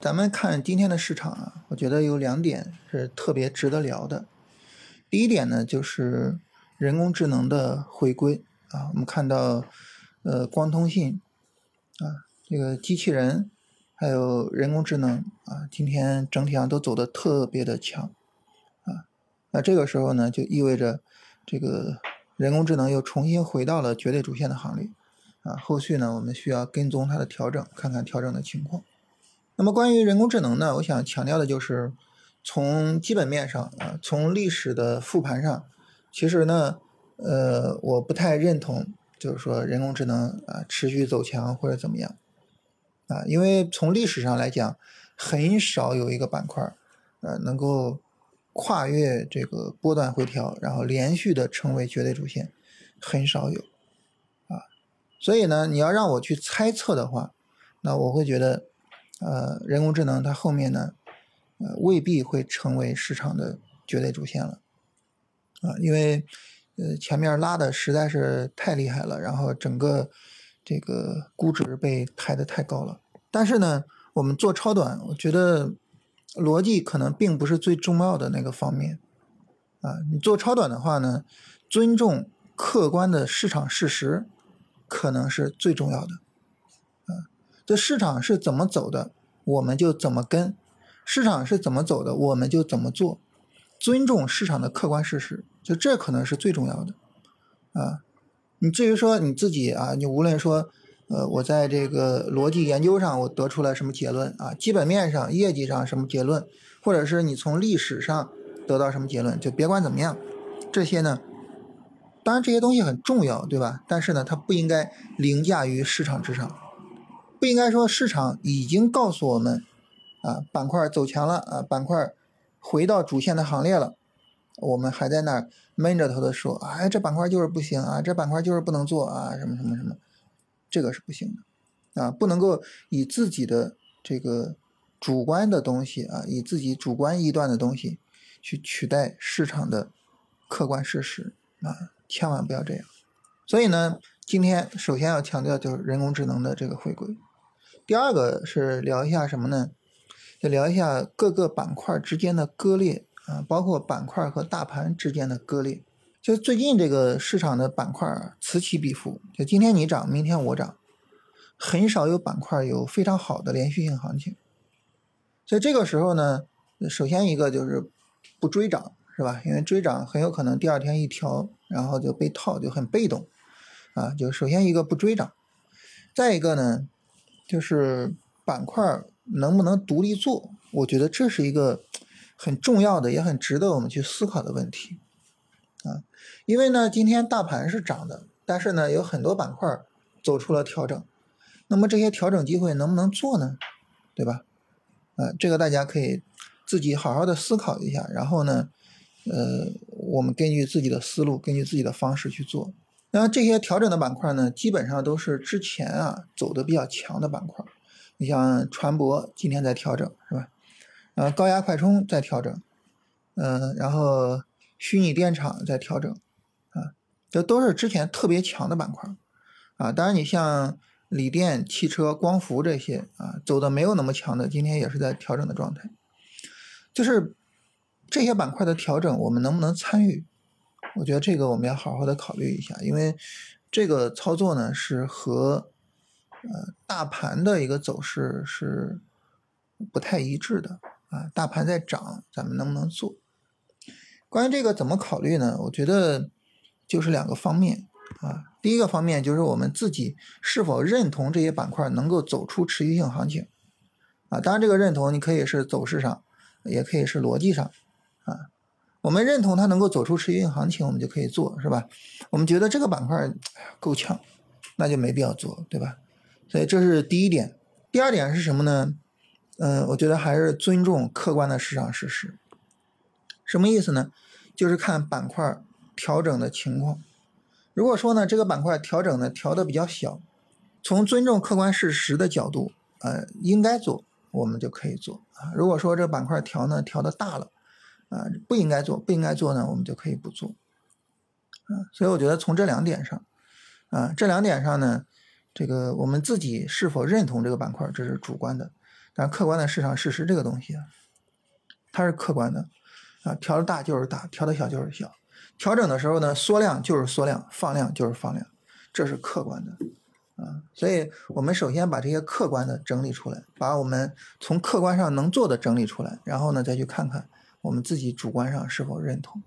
咱们看今天的市场啊，我觉得有两点是特别值得聊的。第一点呢，就是人工智能的回归啊，我们看到，呃，光通信啊，这个机器人还有人工智能啊，今天整体上都走的特别的强啊。那这个时候呢，就意味着这个人工智能又重新回到了绝对主线的行列啊。后续呢，我们需要跟踪它的调整，看看调整的情况。那么关于人工智能呢，我想强调的就是从基本面上啊，从历史的复盘上，其实呢，呃，我不太认同，就是说人工智能啊持续走强或者怎么样啊，因为从历史上来讲，很少有一个板块呃能够跨越这个波段回调，然后连续的成为绝对主线，很少有啊，所以呢，你要让我去猜测的话，那我会觉得。呃，人工智能它后面呢，呃，未必会成为市场的绝对主线了，啊，因为呃前面拉的实在是太厉害了，然后整个这个估值被抬得太高了。但是呢，我们做超短，我觉得逻辑可能并不是最重要的那个方面，啊，你做超短的话呢，尊重客观的市场事实可能是最重要的。这市场是怎么走的，我们就怎么跟；市场是怎么走的，我们就怎么做。尊重市场的客观事实，就这可能是最重要的啊。你至于说你自己啊，你无论说，呃，我在这个逻辑研究上我得出了什么结论啊，基本面上、业绩上什么结论，或者是你从历史上得到什么结论，就别管怎么样，这些呢，当然这些东西很重要，对吧？但是呢，它不应该凌驾于市场之上。不应该说市场已经告诉我们，啊，板块走强了，啊，板块回到主线的行列了，我们还在那儿闷着头的说，哎，这板块就是不行啊，这板块就是不能做啊，什么什么什么，这个是不行的，啊，不能够以自己的这个主观的东西啊，以自己主观臆断的东西去取代市场的客观事实啊，千万不要这样。所以呢，今天首先要强调就是人工智能的这个回归。第二个是聊一下什么呢？就聊一下各个板块之间的割裂啊，包括板块和大盘之间的割裂。就最近这个市场的板块，此起彼伏，就今天你涨，明天我涨，很少有板块有非常好的连续性行情。所以这个时候呢，首先一个就是不追涨，是吧？因为追涨很有可能第二天一调，然后就被套，就很被动啊。就首先一个不追涨，再一个呢。就是板块能不能独立做，我觉得这是一个很重要的，也很值得我们去思考的问题啊。因为呢，今天大盘是涨的，但是呢，有很多板块走出了调整，那么这些调整机会能不能做呢？对吧？啊，这个大家可以自己好好的思考一下，然后呢，呃，我们根据自己的思路，根据自己的方式去做。那这些调整的板块呢，基本上都是之前啊走的比较强的板块。你像船舶今天在调整，是吧？呃，高压快充在调整，嗯，然后虚拟电厂在调整，啊，这都是之前特别强的板块，啊，当然你像锂电、汽车、光伏这些啊，走的没有那么强的，今天也是在调整的状态。就是这些板块的调整，我们能不能参与？我觉得这个我们要好好的考虑一下，因为这个操作呢是和呃大盘的一个走势是不太一致的啊。大盘在涨，咱们能不能做？关于这个怎么考虑呢？我觉得就是两个方面啊。第一个方面就是我们自己是否认同这些板块能够走出持续性行情啊。当然，这个认同你可以是走势上，也可以是逻辑上啊。我们认同它能够走出持续性行情，我们就可以做，是吧？我们觉得这个板块够呛，那就没必要做，对吧？所以这是第一点。第二点是什么呢？嗯，我觉得还是尊重客观的市场事实。什么意思呢？就是看板块调整的情况。如果说呢，这个板块调整呢调的比较小，从尊重客观事实的角度，呃，应该做，我们就可以做啊。如果说这个板块调呢调的大了，啊，不应该做，不应该做呢，我们就可以不做。啊，所以我觉得从这两点上，啊，这两点上呢，这个我们自己是否认同这个板块，这是主观的；但客观的市场事实这个东西啊，它是客观的啊，调的大就是大，调的小就是小。调整的时候呢，缩量就是缩量，放量就是放量，这是客观的啊。所以我们首先把这些客观的整理出来，把我们从客观上能做的整理出来，然后呢再去看看我们自己主观上是否认同。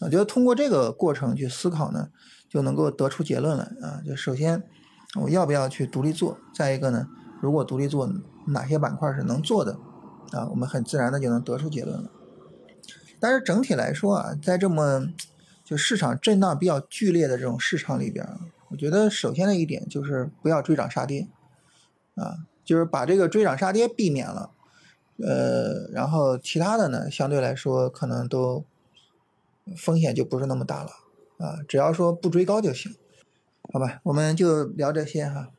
我觉得通过这个过程去思考呢，就能够得出结论来啊。就首先我要不要去独立做，再一个呢，如果独立做，哪些板块是能做的啊？我们很自然的就能得出结论了。但是整体来说啊，在这么就市场震荡比较剧烈的这种市场里边，我觉得首先的一点就是不要追涨杀跌，啊，就是把这个追涨杀跌避免了，呃，然后其他的呢，相对来说可能都风险就不是那么大了，啊，只要说不追高就行，好吧，我们就聊这些哈。